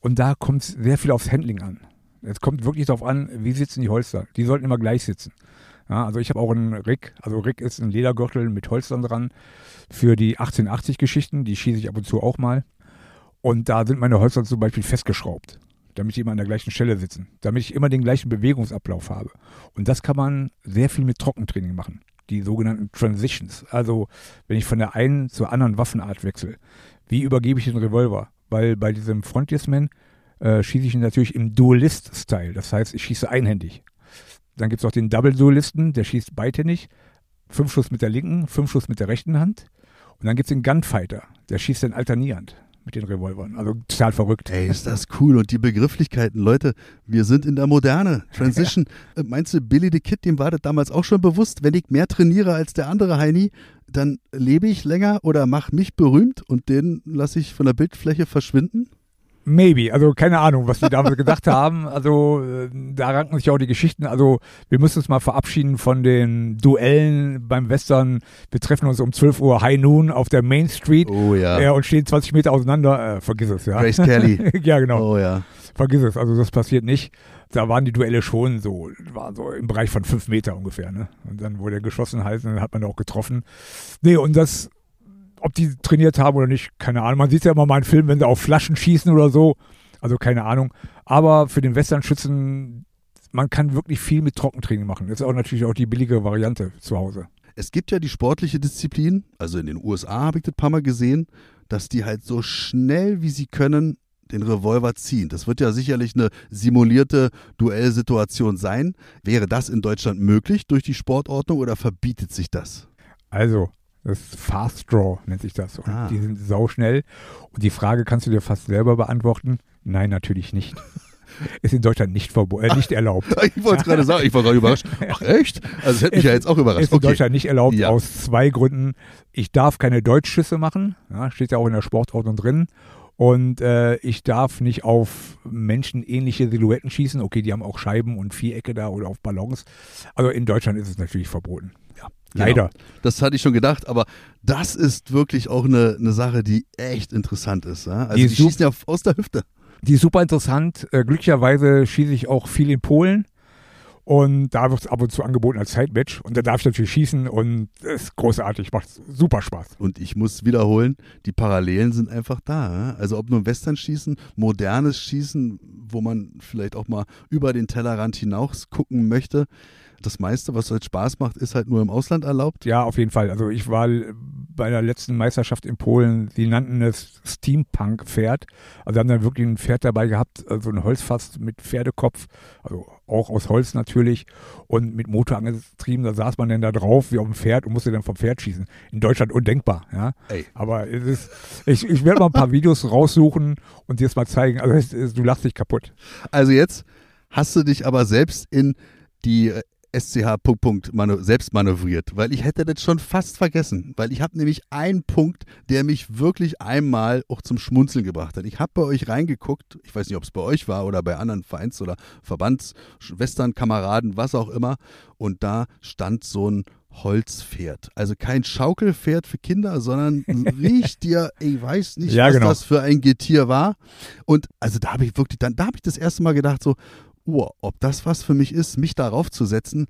Und da kommt sehr viel aufs Handling an. Es kommt wirklich darauf an, wie sitzen die Holster. Die sollten immer gleich sitzen. Ja, also ich habe auch einen Rick, also Rick ist ein Ledergürtel mit Holstern dran für die 1880-Geschichten, die schieße ich ab und zu auch mal. Und da sind meine Holster zum Beispiel festgeschraubt, damit die immer an der gleichen Stelle sitzen, damit ich immer den gleichen Bewegungsablauf habe. Und das kann man sehr viel mit Trockentraining machen die sogenannten Transitions. Also wenn ich von der einen zur anderen Waffenart wechsle, wie übergebe ich den Revolver? Weil bei diesem Frontiersman äh, schieße ich ihn natürlich im Duelist-Style. Das heißt, ich schieße einhändig. Dann gibt es auch den Double-Duelisten, der schießt beidhändig. Fünf Schuss mit der linken, fünf Schuss mit der rechten Hand. Und dann gibt es den Gunfighter, der schießt dann alternierend mit den Revolvern. Also total verrückt. Ey, ist das cool. Und die Begrifflichkeiten, Leute, wir sind in der Moderne. Transition. Ja. Äh, meinst du, Billy the Kid, dem war das damals auch schon bewusst, wenn ich mehr trainiere als der andere Heini, dann lebe ich länger oder mache mich berühmt und den lasse ich von der Bildfläche verschwinden? Maybe, also keine Ahnung, was die damals gedacht haben. Also äh, da ranken sich auch die Geschichten. Also wir müssen uns mal verabschieden von den Duellen beim Western. Wir treffen uns um 12 Uhr High Noon auf der Main Street oh, ja. Äh, und stehen 20 Meter auseinander. Äh, vergiss es, ja. Grace Kelly. ja, genau. Oh ja. Vergiss es, also das passiert nicht. Da waren die Duelle schon so, war so im Bereich von 5 Meter ungefähr. Ne? Und dann wurde er geschossen halt und dann hat man auch getroffen. Nee, und das ob die trainiert haben oder nicht, keine Ahnung. Man sieht ja immer mal in Filmen, wenn sie auf Flaschen schießen oder so. Also keine Ahnung. Aber für den Westernschützen, man kann wirklich viel mit Trockentraining machen. Das ist auch natürlich auch die billige Variante zu Hause. Es gibt ja die sportliche Disziplin, also in den USA habe ich das ein paar Mal gesehen, dass die halt so schnell wie sie können den Revolver ziehen. Das wird ja sicherlich eine simulierte Duellsituation sein. Wäre das in Deutschland möglich durch die Sportordnung oder verbietet sich das? Also, das ist Fast Draw nennt sich das. Und ah. die sind sauschnell. Und die Frage kannst du dir fast selber beantworten. Nein, natürlich nicht. Ist in Deutschland nicht, äh, nicht erlaubt. ich wollte es gerade sagen, ich war gerade überrascht. Ach echt? Also das hätte mich ja jetzt auch überrascht. Ist in Deutschland nicht erlaubt ja. aus zwei Gründen. Ich darf keine Deutschschüsse machen, ja, steht ja auch in der Sportordnung drin. Und äh, ich darf nicht auf menschenähnliche Silhouetten schießen. Okay, die haben auch Scheiben und Vierecke da oder auf Ballons. Also in Deutschland ist es natürlich verboten. Leider. Genau. Das hatte ich schon gedacht, aber das ist wirklich auch eine, eine Sache, die echt interessant ist. Ja? Also die, die schießen ja aus der Hüfte. Die ist super interessant. Äh, glücklicherweise schieße ich auch viel in Polen. Und da wird es ab und zu angeboten als Zeitmatch. Und da darf ich natürlich schießen und es ist großartig, macht super Spaß. Und ich muss wiederholen, die Parallelen sind einfach da. Also ob nur Western schießen, modernes Schießen, wo man vielleicht auch mal über den Tellerrand hinaus gucken möchte das meiste, was halt Spaß macht, ist halt nur im Ausland erlaubt? Ja, auf jeden Fall. Also ich war bei der letzten Meisterschaft in Polen, sie nannten es Steampunk-Pferd. Also haben dann wirklich ein Pferd dabei gehabt, so also ein Holzfass mit Pferdekopf, also auch aus Holz natürlich und mit Motor angetrieben. Da saß man dann da drauf wie auf dem Pferd und musste dann vom Pferd schießen. In Deutschland undenkbar, ja. Ey. Aber es ist, ich, ich werde mal ein paar Videos raussuchen und dir es mal zeigen. Also es, es, du lachst dich kaputt. Also jetzt hast du dich aber selbst in die SCH Punkt, Punkt manu selbst manövriert, weil ich hätte das schon fast vergessen, weil ich habe nämlich einen Punkt, der mich wirklich einmal auch zum Schmunzeln gebracht hat. Ich habe bei euch reingeguckt, ich weiß nicht, ob es bei euch war oder bei anderen Vereins- oder Verbandsschwestern, Kameraden, was auch immer, und da stand so ein Holzpferd. Also kein Schaukelpferd für Kinder, sondern riecht dir, ich weiß nicht, ja, was genau. das für ein Getier war. Und also da habe ich wirklich, dann, da habe ich das erste Mal gedacht, so, oh, ob das was für mich ist, mich darauf zu setzen,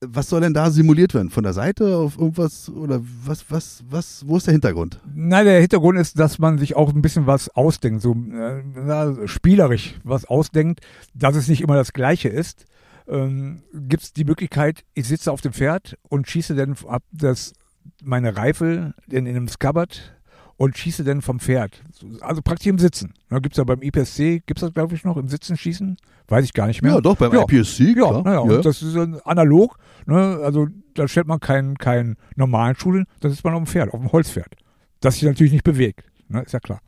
was soll denn da simuliert werden? Von der Seite auf irgendwas oder was, was, was, wo ist der Hintergrund? Nein, der Hintergrund ist, dass man sich auch ein bisschen was ausdenkt, so äh, spielerisch was ausdenkt, dass es nicht immer das Gleiche ist. Ähm, Gibt es die Möglichkeit, ich sitze auf dem Pferd und schieße dann ab das, meine Reifel in, in einem Scabbard und schieße dann vom Pferd. Also praktisch im Sitzen. Da gibt es ja beim IPSC, gibt es das glaube ich noch, im Sitzen schießen? Weiß ich gar nicht mehr. Ja, doch, beim ja. IPSC, Ja, klar. ja, und das ist analog. Ne? Also da stellt man keinen, keinen normalen Schulen, da sitzt man auf dem Pferd, auf dem Holzpferd. Das sich natürlich nicht bewegt. Ne? Ist ja klar.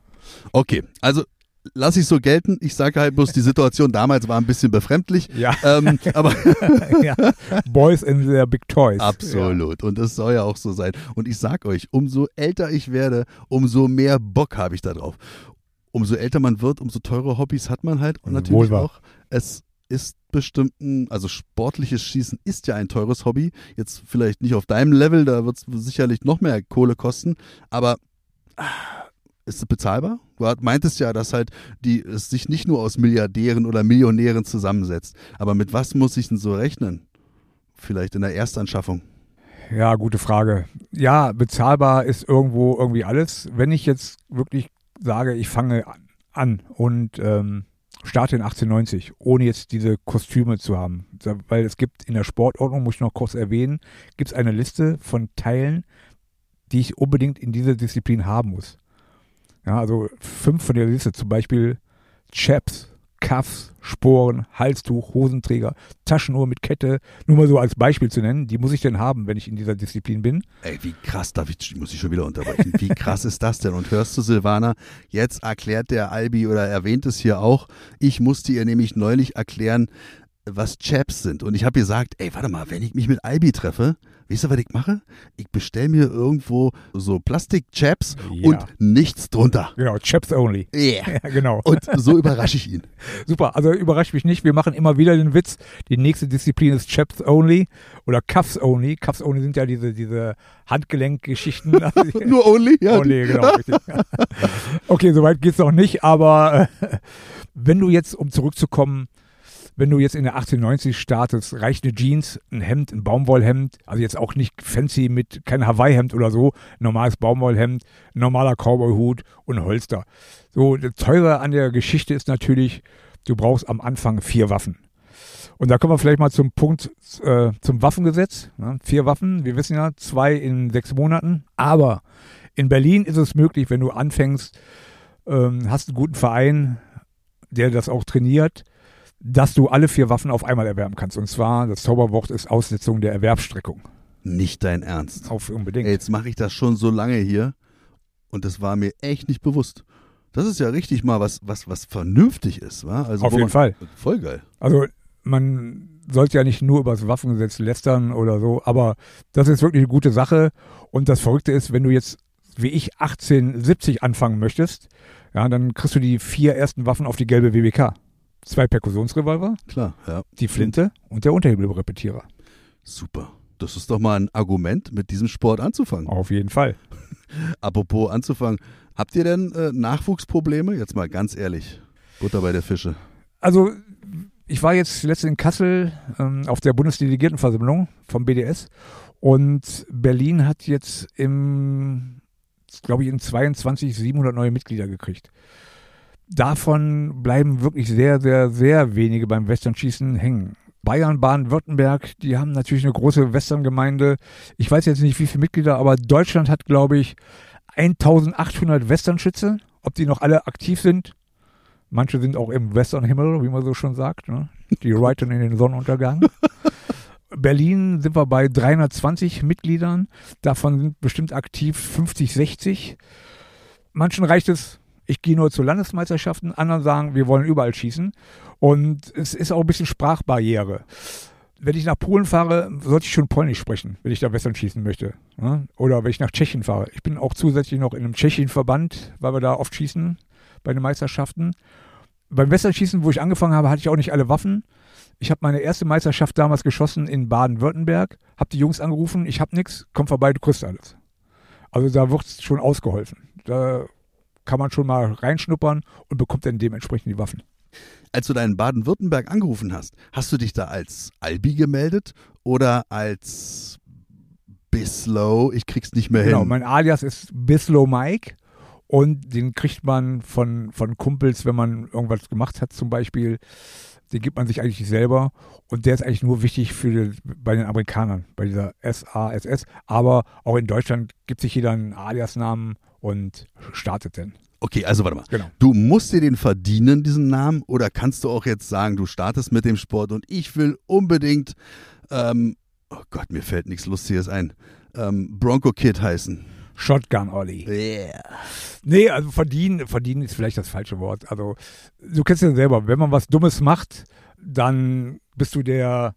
Okay, also lass ich so gelten. Ich sage halt bloß, die Situation damals war ein bisschen befremdlich. Ja. Ähm, aber ja. Boys in their big toys. absolut. Und das soll ja auch so sein. Und ich sag euch, umso älter ich werde, umso mehr Bock habe ich da drauf. Umso älter man wird, umso teure Hobbys hat man halt. Und natürlich Wohl wahr. auch, es ist bestimmt ein, also sportliches Schießen ist ja ein teures Hobby. Jetzt vielleicht nicht auf deinem Level, da wird es sicherlich noch mehr Kohle kosten, aber ist es bezahlbar? Du meintest ja, dass halt die es sich nicht nur aus Milliardären oder Millionären zusammensetzt. Aber mit was muss ich denn so rechnen? Vielleicht in der Erstanschaffung. Ja, gute Frage. Ja, bezahlbar ist irgendwo irgendwie alles. Wenn ich jetzt wirklich sage, ich fange an und ähm, starte in 1890, ohne jetzt diese Kostüme zu haben. Weil es gibt in der Sportordnung, muss ich noch kurz erwähnen, gibt es eine Liste von Teilen, die ich unbedingt in dieser Disziplin haben muss. Ja, also fünf von der Liste, zum Beispiel Chaps, Cuffs, Sporen, Halstuch, Hosenträger, Taschenuhr mit Kette, nur mal so als Beispiel zu nennen, die muss ich denn haben, wenn ich in dieser Disziplin bin. Ey, wie krass, darf ich, muss ich schon wieder unterbrechen. Wie krass ist das denn? Und hörst du, Silvana, jetzt erklärt der Albi oder erwähnt es hier auch, ich musste ihr nämlich neulich erklären, was Chaps sind. Und ich habe gesagt, ey, warte mal, wenn ich mich mit Albi treffe, weißt du, was ich mache? Ich bestelle mir irgendwo so Plastik-Chaps Ja. und nichts drunter. Genau, Chaps only. Yeah. Ja, genau. Und so überrasche ich ihn. Super, also überrascht mich nicht. Wir machen immer wieder den Witz. Die nächste Disziplin ist Chaps only oder Cuffs only. Cuffs only sind ja diese, diese Handgelenkgeschichten. Nur Only? Ja. Only, genau, okay, soweit geht's noch nicht, aber äh, wenn du jetzt, um zurückzukommen, wenn du jetzt in der 1890 startest, reicht eine Jeans, ein Hemd, ein Baumwollhemd, also jetzt auch nicht fancy mit kein Hawaii-Hemd oder so, normales Baumwollhemd, normaler Cowboy-Hut und Holster. So, das Teure an der Geschichte ist natürlich, du brauchst am Anfang vier Waffen. Und da kommen wir vielleicht mal zum Punkt, äh, zum Waffengesetz. Ne? Vier Waffen, wir wissen ja, zwei in sechs Monaten. Aber in Berlin ist es möglich, wenn du anfängst, ähm, hast einen guten Verein, der das auch trainiert, dass du alle vier Waffen auf einmal erwerben kannst. Und zwar, das Zauberwort ist Aussetzung der Erwerbsstreckung. Nicht dein Ernst. Auf unbedingt. Ey, jetzt mache ich das schon so lange hier und das war mir echt nicht bewusst. Das ist ja richtig mal was, was, was vernünftig ist, wa? Also Auf jeden man, Fall. Voll geil. Also man sollte ja nicht nur über das Waffengesetz lästern oder so, aber das ist wirklich eine gute Sache. Und das Verrückte ist, wenn du jetzt wie ich 1870 anfangen möchtest, ja, dann kriegst du die vier ersten Waffen auf die gelbe WBK. Zwei Perkussionsrevolver, Klar, ja. die Flinte und der Unterhebelrepetierer. Super. Das ist doch mal ein Argument, mit diesem Sport anzufangen. Auf jeden Fall. Apropos anzufangen, habt ihr denn äh, Nachwuchsprobleme? Jetzt mal ganz ehrlich. Butter bei der Fische. Also ich war jetzt letztens in Kassel ähm, auf der Bundesdelegiertenversammlung vom BDS und Berlin hat jetzt im, glaube ich, in 22 700 neue Mitglieder gekriegt. Davon bleiben wirklich sehr, sehr, sehr wenige beim Westernschießen hängen. Bayern, Baden-Württemberg, die haben natürlich eine große Westerngemeinde. Ich weiß jetzt nicht, wie viele Mitglieder, aber Deutschland hat, glaube ich, 1800 Westernschütze. Ob die noch alle aktiv sind, Manche sind auch im Westernhimmel, wie man so schon sagt. Ne? Die reiten in den Sonnenuntergang. Berlin sind wir bei 320 Mitgliedern. Davon sind bestimmt aktiv 50, 60. Manchen reicht es, ich gehe nur zu Landesmeisterschaften. Anderen sagen, wir wollen überall schießen. Und es ist auch ein bisschen Sprachbarriere. Wenn ich nach Polen fahre, sollte ich schon Polnisch sprechen, wenn ich da Western schießen möchte. Ne? Oder wenn ich nach Tschechien fahre. Ich bin auch zusätzlich noch in einem Tschechien-Verband, weil wir da oft schießen bei den Meisterschaften. Beim Westernschießen, wo ich angefangen habe, hatte ich auch nicht alle Waffen. Ich habe meine erste Meisterschaft damals geschossen in Baden-Württemberg, habe die Jungs angerufen, ich habe nichts, komm vorbei, du kriegst alles. Also da wird schon ausgeholfen. Da kann man schon mal reinschnuppern und bekommt dann dementsprechend die Waffen. Als du da in Baden-Württemberg angerufen hast, hast du dich da als Albi gemeldet oder als Bislow? Ich krieg's nicht mehr Genau, hin. mein Alias ist Bislow Mike und den kriegt man von, von Kumpels, wenn man irgendwas gemacht hat zum Beispiel. Den gibt man sich eigentlich selber und der ist eigentlich nur wichtig für bei den Amerikanern, bei dieser SASS. Aber auch in Deutschland gibt sich jeder einen Alias-Namen und startet den. Okay, also warte mal. Genau. Du musst dir den verdienen, diesen Namen, oder kannst du auch jetzt sagen, du startest mit dem Sport und ich will unbedingt, ähm, oh Gott, mir fällt nichts Lustiges ein, ähm, Bronco Kid heißen. Shotgun Ollie. Yeah. Nee, also verdienen, verdienen ist vielleicht das falsche Wort. Also du kennst ja selber, wenn man was Dummes macht, dann bist du der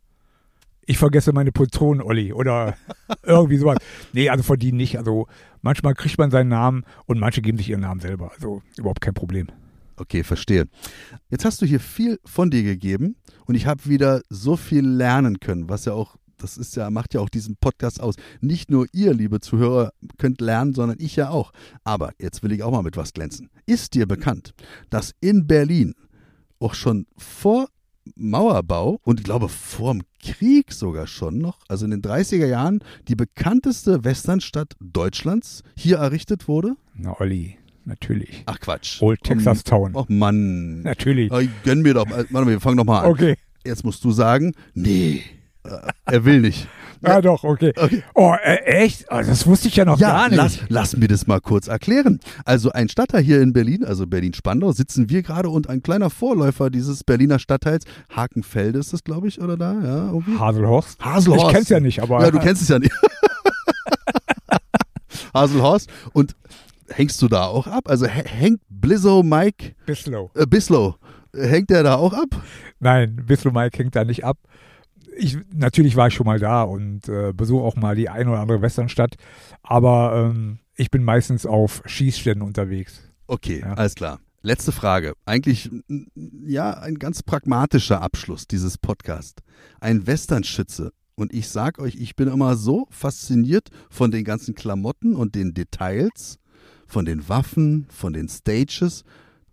ich vergesse meine Patronen, Olli, oder irgendwie sowas. Nee, also verdienen nicht. Also manchmal kriegt man seinen Namen und manche geben sich ihren Namen selber. Also überhaupt kein Problem. Okay, verstehe. Jetzt hast du hier viel von dir gegeben und ich habe wieder so viel lernen können, was ja auch, das ist ja, macht ja auch diesen Podcast aus. Nicht nur ihr, liebe Zuhörer, könnt lernen, sondern ich ja auch. Aber jetzt will ich auch mal mit was glänzen. Ist dir bekannt, dass in Berlin auch schon vor Mauerbau und ich glaube vor dem Krieg sogar schon noch, also in den 30er Jahren, die bekannteste Westernstadt Deutschlands hier errichtet wurde? Na, Olli, natürlich. Ach Quatsch. Old Texas Town. Oh Mann. Natürlich. Oh, gönn mir doch. Warte mal, wir fangen doch mal an. Okay. Jetzt musst du sagen, nee, äh, er will nicht. Ja, doch, okay. Okay. Oh, äh, echt? Oh, das wusste ich ja noch Ja, gar nicht. lass, lass mir das mal kurz erklären. Also ein Stadtteil hier in Berlin, also Berlin-Spandau, sitzen wir gerade und ein kleiner Vorläufer dieses Berliner Stadtteils, Hakenfelde ist das, glaube ich, oder da? Ja, irgendwie? Haselhorst? Haselhorst. Ich kenn's ja nicht, aber. Ja, du kennst es ja nicht. Haselhorst. Und hängst du da auch ab? Also hä- hängt Blizzo Mike Bislow. äh, Bislow, äh, hängt der da auch ab? Nein, Bislow Mike hängt da nicht ab. Ich, natürlich war ich schon mal da und äh, besuche auch mal die ein oder andere Westernstadt, aber ähm, ich bin meistens auf Schießständen unterwegs. Okay, Ja. alles klar. Letzte Frage. Eigentlich, ja, ein ganz pragmatischer Abschluss dieses Podcasts. Ein Westernschütze. Und ich sag euch, ich bin immer so fasziniert von den ganzen Klamotten und den Details, von den Waffen, von den Stages,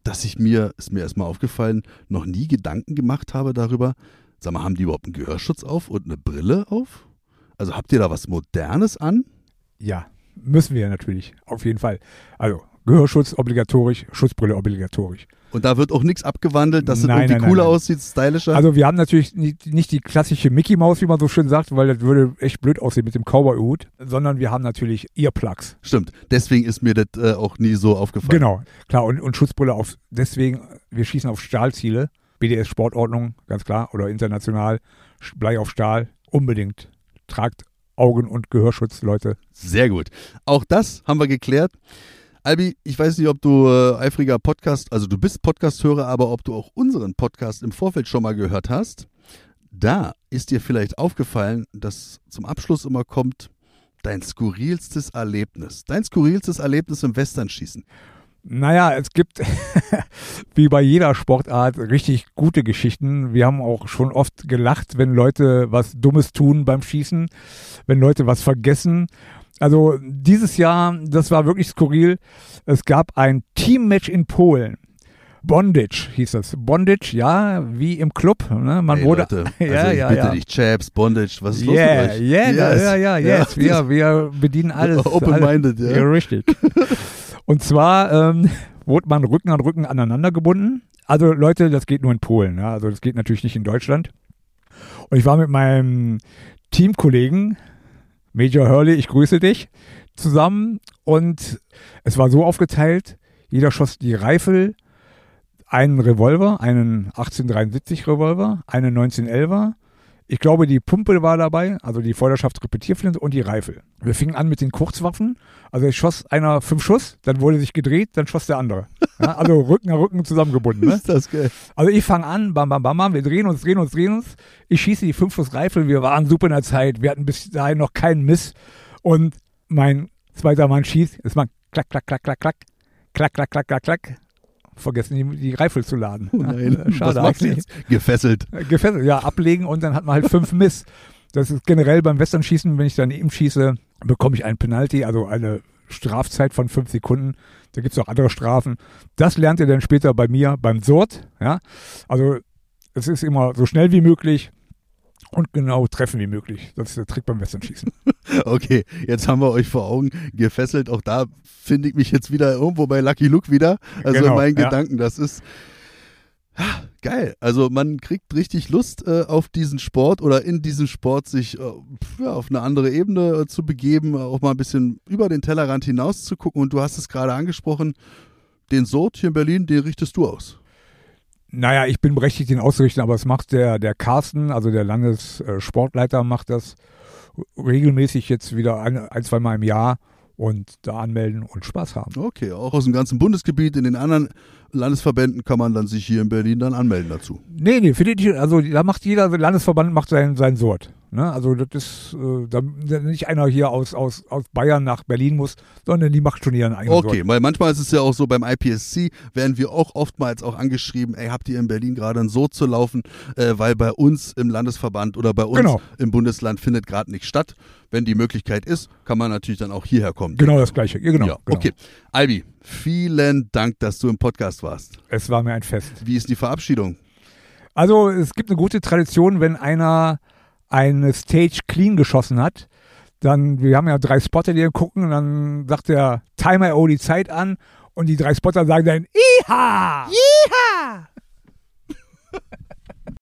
dass ich mir, ist mir erstmal aufgefallen, noch nie Gedanken gemacht habe darüber, sag mal, haben die überhaupt einen Gehörschutz auf und eine Brille auf? Also habt ihr da was Modernes an? Ja, müssen wir natürlich, auf jeden Fall. Also Gehörschutz obligatorisch, Schutzbrille obligatorisch. Und da wird auch nichts abgewandelt, dass es Nein, irgendwie nein, nein, cooler nein. aussieht, stylischer? Also wir haben natürlich nicht, nicht die klassische Mickey Maus, wie man so schön sagt, weil das würde echt blöd aussehen mit dem Cowboy-Hut, sondern wir haben natürlich Earplugs. Stimmt, deswegen ist mir das äh, auch nie so aufgefallen. Genau, klar, und, und Schutzbrille auf, deswegen, wir schießen auf Stahlziele, BDS-Sportordnung, ganz klar, oder international, Blei auf Stahl, unbedingt. Tragt Augen- und Gehörschutz, Leute. Sehr gut. Auch das haben wir geklärt. Albi, ich weiß nicht, ob du äh, eifriger Podcast, also du bist Podcast-Hörer, aber ob du auch unseren Podcast im Vorfeld schon mal gehört hast. Da ist dir vielleicht aufgefallen, dass zum Abschluss immer kommt dein skurrilstes Erlebnis. Dein skurrilstes Erlebnis im Westernschießen. Naja, es gibt, wie bei jeder Sportart, richtig gute Geschichten. Wir haben auch schon oft gelacht, wenn Leute was Dummes tun beim Schießen, wenn Leute was vergessen. Also dieses Jahr, das war wirklich skurril. Es gab ein Teammatch in Polen. Bondage hieß das. Bondage, ja, wie im Club. Ne? Man Ey, wurde. Leute, ja, also ich ja, bitte ja. dich, Chaps, Bondage, was ist los Yeah, mit euch? yeah, Yes. ja, ja, yes. Wir, wir bedienen alles. Open-minded, ja. Ja, richtig. Und zwar ähm, wurde man Rücken an Rücken aneinander gebunden. Also Leute, das geht nur in Polen. Ja? Also das geht natürlich nicht in Deutschland. Und ich war mit meinem Teamkollegen, Major Hurley, ich grüße dich, zusammen. Und es war so aufgeteilt, jeder schoss die Reifel, einen Revolver, einen 1873 Revolver, einen 1911er. Ich glaube, die Pumpe war dabei, also die Vorderschaftsrepetierflinte und die Reifel. Wir fingen an mit den Kurzwaffen. Also es schoss einer fünf Schuss, dann wurde sich gedreht, dann schoss der andere. Ja, also Rücken an Rücken zusammengebunden. Ne? Ist das geil? Also ich fange an, bam, bam, bam, bam, wir drehen uns, drehen uns, drehen uns. Ich schieße die Fünfschuss-Reifel, wir waren super in der Zeit, wir hatten bis dahin noch keinen Miss. Und mein zweiter Mann schießt, es macht klack, klack, klack, klack, klack, klack, klack, klack, klack, klack. Vergessen die, die Reifel zu laden. Oh nein, Schade was jetzt? Gefesselt. Gefesselt, ja, ablegen und dann hat man halt fünf Miss. Das ist generell beim Westernschießen, wenn ich daneben schieße, bekomme ich einen Penalty, also eine Strafzeit von fünf Sekunden. Da gibt es auch andere Strafen. Das lernt ihr dann später bei mir beim Sort. Ja? Also es ist immer so schnell wie möglich und genau treffen wie möglich. Das ist der Trick beim Westernschießen. Okay, jetzt haben wir euch vor Augen gefesselt. Auch da finde ich mich jetzt wieder irgendwo bei Lucky Luke wieder. Also Genau, mein ja. Gedanken, das ist ah, geil. Also man kriegt richtig Lust äh, auf diesen Sport oder in diesem Sport sich äh, ja, auf eine andere Ebene äh, zu begeben, auch mal ein bisschen über den Tellerrand hinaus zu gucken. Und du hast es gerade angesprochen, den Sort hier in Berlin, den richtest du aus. Naja, ich bin berechtigt, den auszurichten, aber es macht der, der Carsten, also der Landessportleiter, macht das regelmäßig jetzt wieder ein, ein, zwei Mal im Jahr und da anmelden und Spaß haben. Okay, auch aus dem ganzen Bundesgebiet, in den anderen Landesverbänden kann man dann sich hier in Berlin dann anmelden dazu. Nee, nee, findet nicht, also da macht jeder Landesverband macht sein, sein Sort. Ne? Also das ist äh, da, nicht einer hier aus, aus, aus Bayern nach Berlin muss, sondern die macht schon ihren eigenen Okay, Sort. weil manchmal ist es ja auch so, beim IPSC werden wir auch oftmals auch angeschrieben, ey, habt ihr in Berlin gerade ein so zu laufen, äh, weil bei uns im Landesverband oder bei uns Genau. im Bundesland findet gerade nichts statt. Wenn die Möglichkeit ist, kann man natürlich dann auch hierher kommen. Genau das gleiche. Ja, genau, ja, genau. okay. Albi, vielen Dank, dass du im Podcast warst. Es war mir ein Fest. Wie ist die Verabschiedung? Also es gibt eine gute Tradition, wenn einer eine Stage clean geschossen hat, dann, wir haben ja drei Spotter, die gucken, und dann sagt der Timer oh die Zeit an und die drei Spotter sagen dann Iha! Iha!